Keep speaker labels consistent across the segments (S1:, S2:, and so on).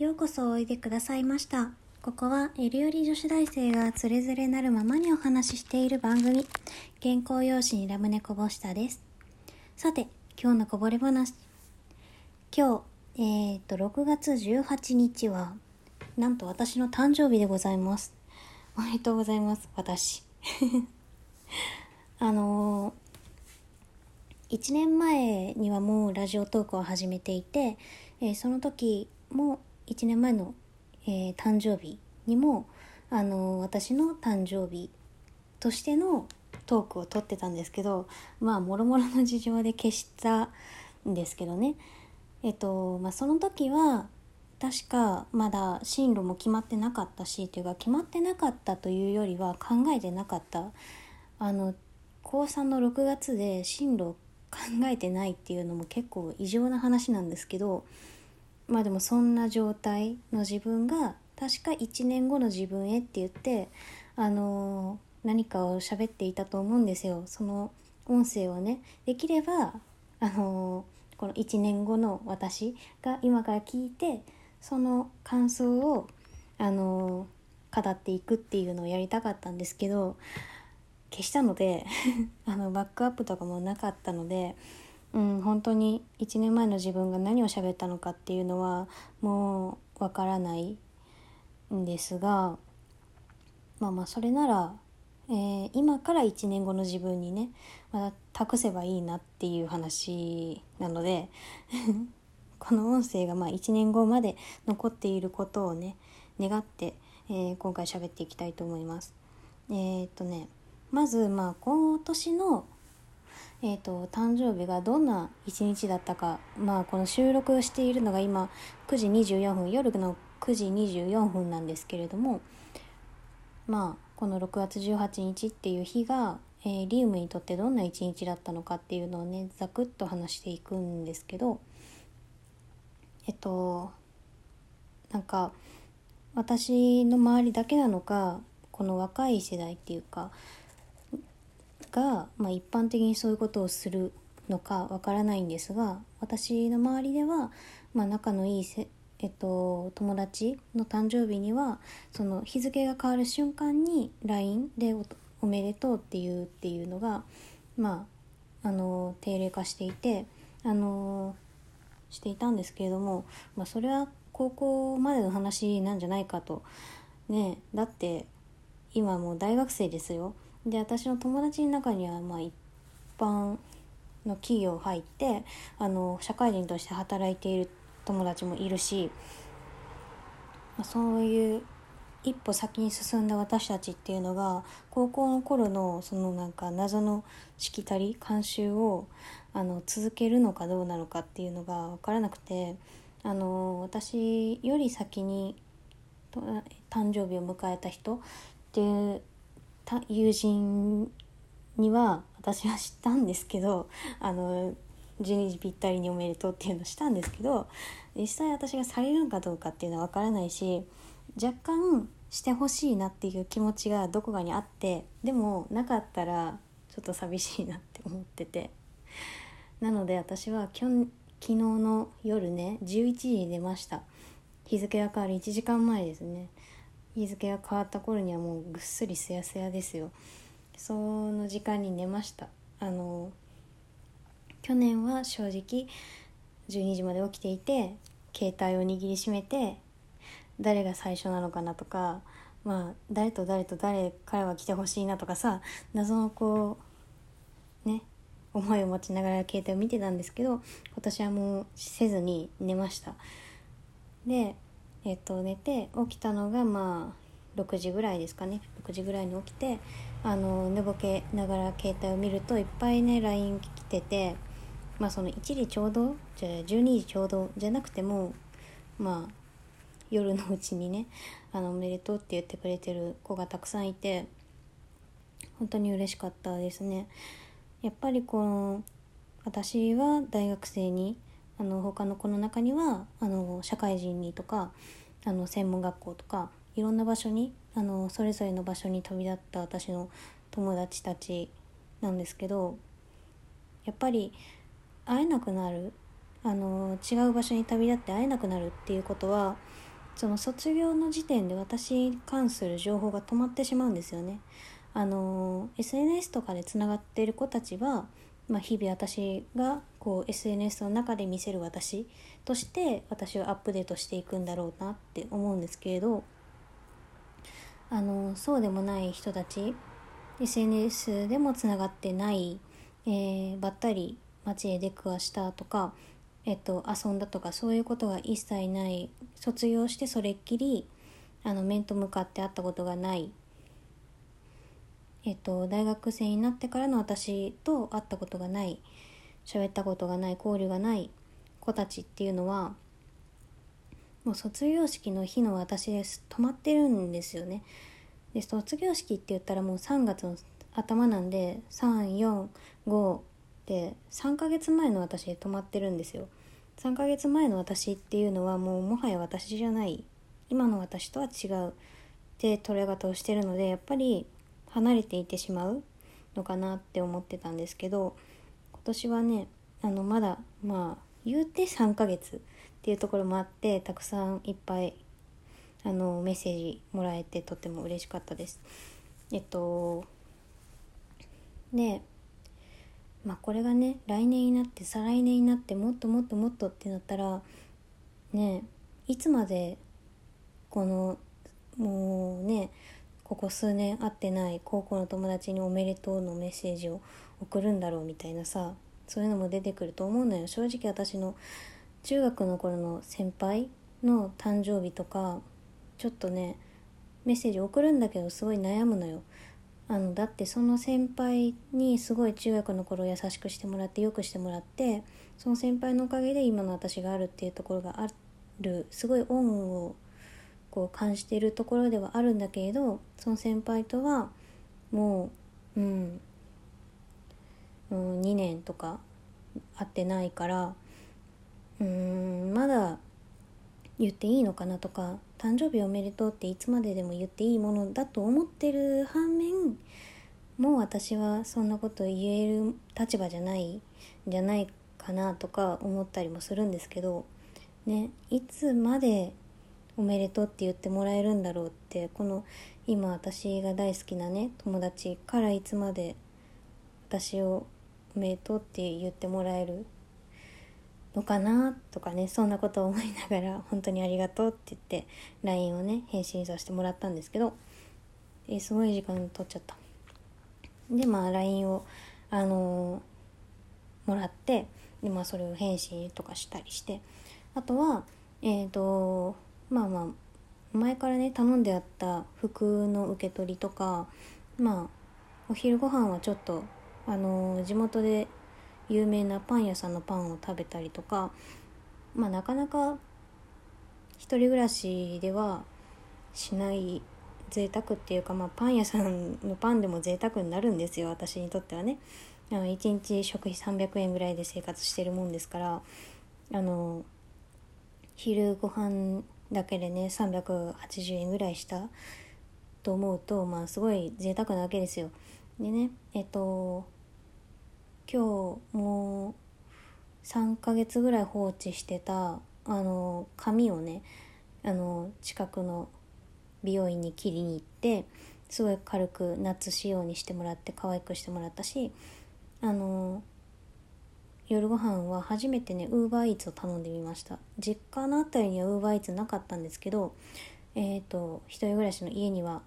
S1: ようこそおいでくださいました。ここは、エルより女子大生がつれづれなるままにお話ししている番組、原稿用紙にラムネこぼしたです。さて、今日のこぼれ話。今日、えっ、と、6月18日は、なんと私の誕生日でございます。おめでとうございます、私。あのー、1年前にはもうラジオトークを始めていて、えーその時も1年前の、えー誕生日にも、あのー私の誕生日としてのトークを撮ってたんですけどまあもろもろの事情で消したんですけどね。えっとまあその時は確かまだ進路も決まってなかったしというか決まってなかったというよりは考えてなかった。あの高3の6月で進路考えてないっていうのも結構異常な話なんですけどまあでもそんな状態の自分が確か1年後の自分へって言ってあの何かを喋っていたと思うんですよ。その音声をね。できればあのこの1年後の私が今から聞いてその感想をあの語っていくっていうのをやりたかったんですけど消したので あのバックアップとかもなかったので、うん、本当に1年前の自分が何を喋ったのかっていうのはもうわからないんですがまあまあそれなら、えー今から1年後の自分にねまた託せばいいなっていう話なので この音声がまあ1年後まで残っていることをね願って、えー今回喋っていきたいと思います。えーっとねまずまあ今年のえー、と誕生日がどんな一日だったか、まあ、この収録しているのが今9時24分夜の9時24分なんですけれどもまあこの6月18日っていう日が、えーリウムにとってどんな一日だったのかっていうのをねざくっと話していくんですけどえっとなんか私の周りだけなのかこの若い世代っていうかが、まあ、一般的にそういうことをするのかわからないんですが私の周りでは、まあ、仲のいいせ、えっと、友達の誕生日にはその日付が変わる瞬間に LINE でお「おめでとう」っていうっていうのが、まあ、あの定例化していてあのしていたんですけれども、まあ、それは高校までの話なんじゃないかと。ねだって今もう大学生ですよで私の友達の中にはまあ一般の企業入ってあの社会人として働いている友達もいるし、まあ、そういう一歩先に進んだ私たちっていうのが高校の頃のそのなんか謎のしきたり慣習をあの続けるのかどうなのかっていうのが分からなくてあの私より先に誕生日を迎えた人っていう友人には私は知ったんですけど あの12時ぴったりにおめでとうっていうのをしたんですけど実際私がされるのかどうかっていうのは分からないし若干してほしいなっていう気持ちがどこかにあってでもなかったらちょっと寂しいなって思ってて。なので私はきょ昨日の夜ね11時に出ました。日付が変わる1時間前ですね。日付が変わった頃にはもうぐっすりすやすやですよ。その時間に寝ました。あの去年は正直12時まで起きていて携帯を握りしめて誰が最初なのかなとかまあ誰と誰と誰からは来てほしいなとかさ謎のこうね思いを持ちながら携帯を見てたんですけど今年はもうせずに寝ました。でえっと寝て起きたのがまあ6時ぐらいですかね。6時ぐらいに起きてあの寝ぼけながら携帯を見るといっぱいね LINE 来ててまあその1時ちょうどじゃあ12時ちょうどじゃなくてもまあ夜のうちにねあのおめでとうって言ってくれてる子がたくさんいて本当に嬉しかったですね。やっぱりこの私は大学生にあの他の子の中にはあの社会人にとかあの専門学校とかいろんな場所にあのそれぞれの場所に飛び立った私の友達たちなんですけどやっぱり会えなくなるあの違う場所に旅立って会えなくなるっていうことはその卒業の時点で私に関する情報が止まってしまうんですよね。あの SNS とかでつながっている子たちは、まあ、日々私がこう SNS の中で見せる私として私をアップデートしていくんだろうなって思うんですけれどあのそうでもない人たち SNS でもつながってない、えー、ばったり街へ出くわしたとか、えっと、遊んだとかそういうことが一切ない。卒業してそれっきりあの面と向かって会ったことがない。えっと、大学生になってからの私と会ったことがない喋ったことがない交流がない子たちっていうのはもう卒業式の日の私です止まってるんですよね。で卒業式って言ったらもう3月の頭なんで345で3ヶ月前の私で止まってるんですよ。3ヶ月前の私っていうのはもうもはや私じゃない今の私とは違うって捉え方をしてるのでやっぱり離れていてしまうのかなって思ってたんですけど今年はねあのまだまあ言うて3ヶ月っていうところもあってたくさんいっぱいあのメッセージもらえてとても嬉しかったです。えっとでまあこれがね来年になって再来年になってもっともっともっとってなったらねいつまでこのもうねここ数年会ってない高校の友達に「おめでとう」のメッセージを送るんだろうみたいなさそういうのも出てくると思うのよ。正直私の中学の頃の先輩の誕生日とかちょっとねメッセージ送るんだけどすごい悩むのよ。あのだってその先輩にすごい中学の頃優しくしてもらってよくしてもらってその先輩のおかげで今の私があるっていうところがあるすごい恩をこう感じているところではあるんだけれどその先輩とはもう、うん、うん、2年とか会ってないからうんまだ言っていいのかなとか誕生日おめでとうっていつまででも言っていいものだと思ってる反面もう私はそんなこと言える立場じゃないんじゃないかなとか思ったりもするんですけどねいつまでおめでとうって言ってもらえるんだろうってこの今私が大好きなね友達からいつまで私をおめでとうって言ってもらえるのかなとかねそんなことを思いながら本当にありがとうって言って LINE をね返信させてもらったんですけどえすごい時間取っちゃった。でまあ LINE をあのー、もらってでまあそれを返信とかしたりしてあとはえっ、ー、とまあまあ前からね頼んであった服の受け取りとかまあお昼ご飯はちょっとあの地元で有名なパン屋さんのパンを食べたりとかまあなかなか一人暮らしではしない贅沢っていうか、まあ、パン屋さんのパンでも贅沢になるんですよ私にとってはね。あの1日食費300円ぐらいで生活してるもんですからあの昼ご飯だけでね380円ぐらいしたと思うとまあすごい贅沢なわけですよ。でねえっと今日もう3ヶ月ぐらい放置してたあの髪をねあの近くの美容院に切りに行ってすごい軽く夏仕様にしてもらって可愛くしてもらったしあの夜ご飯は初めてねウーバーイーツを頼んでみました。実家の辺りにはウーバーイーツなかったんですけどえっ、ー、と一人暮らしの家には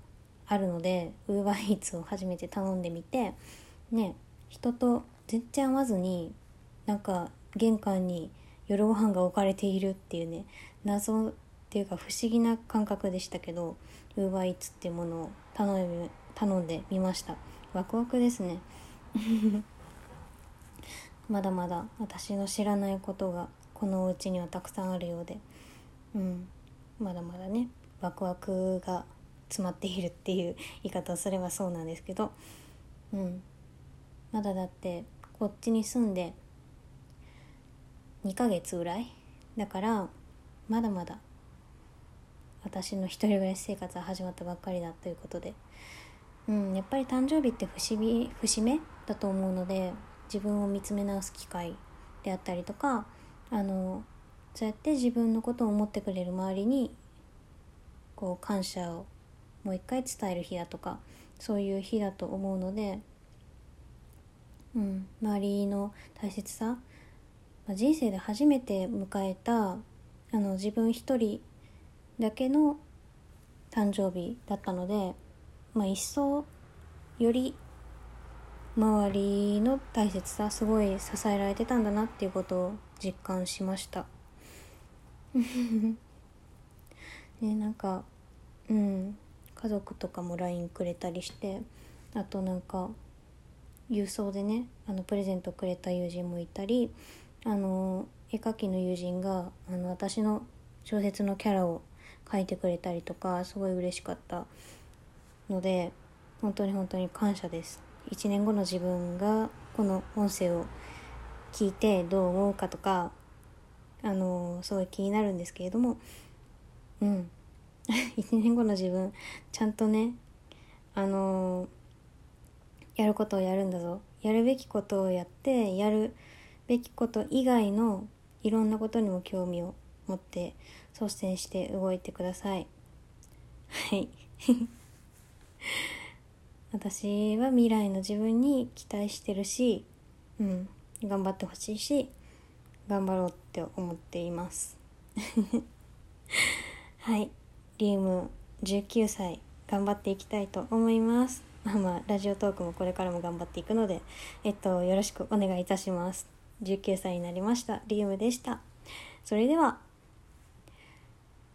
S1: あるのでウーバーイーツを初めて頼んでみてね人と全然会わずになんか玄関に夜ご飯が置かれているっていうね謎っていうか不思議な感覚でしたけどウーバーイーツっていうものを頼んで頼んでみました。ワクワクですね。まだまだ私の知らないことがこのお家にはたくさんあるようで。うん。まだまだねワクワクが詰まっているっていう言い方をすればそうなんですけど。うん。まだだってこっちに住んで2ヶ月ぐらい？だからまだまだ私の一人暮らし生活は始まったばっかりだということで、うん、やっぱり誕生日って節節目だと思うので自分を見つめ直す機会であったりとかあのそうやって自分のことを思ってくれる周りにこう感謝をもう一回伝える日だとかそういう日だと思うので、うん、周りの大切さ、まあ、人生で初めて迎えたあの自分一人だけの誕生日だったので、まあ、一層より周りの大切さすごい支えられてたんだなっていうことを実感しました。ねなんかうん家族とかも LINE くれたりしてあとなんか郵送でねあのプレゼントくれた友人もいたりあの絵描きの友人があの私の小説のキャラを書いてくれたりとかすごい嬉しかったので本当に本当に感謝です。1年後の自分がこの音声を聞いてどう思うかとかあのすごい気になるんですけれどもうん。1年後の自分ちゃんとねあのやることをやるんだぞ。やるべきことをやってやるべきこと以外のいろんなことにも興味を持って率先して動いてください。はい。私は未来の自分に期待してるしうん頑張ってほしいし頑張ろうって思っています。はい。リウム19歳頑張っていきたいと思います。まあまあラジオトークもこれからも頑張っていくのでえっとよろしくお願いいたします。19歳になりました。リウムでした。それでは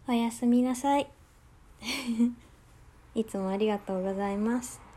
S1: おやすみなさい。いつもありがとうございます。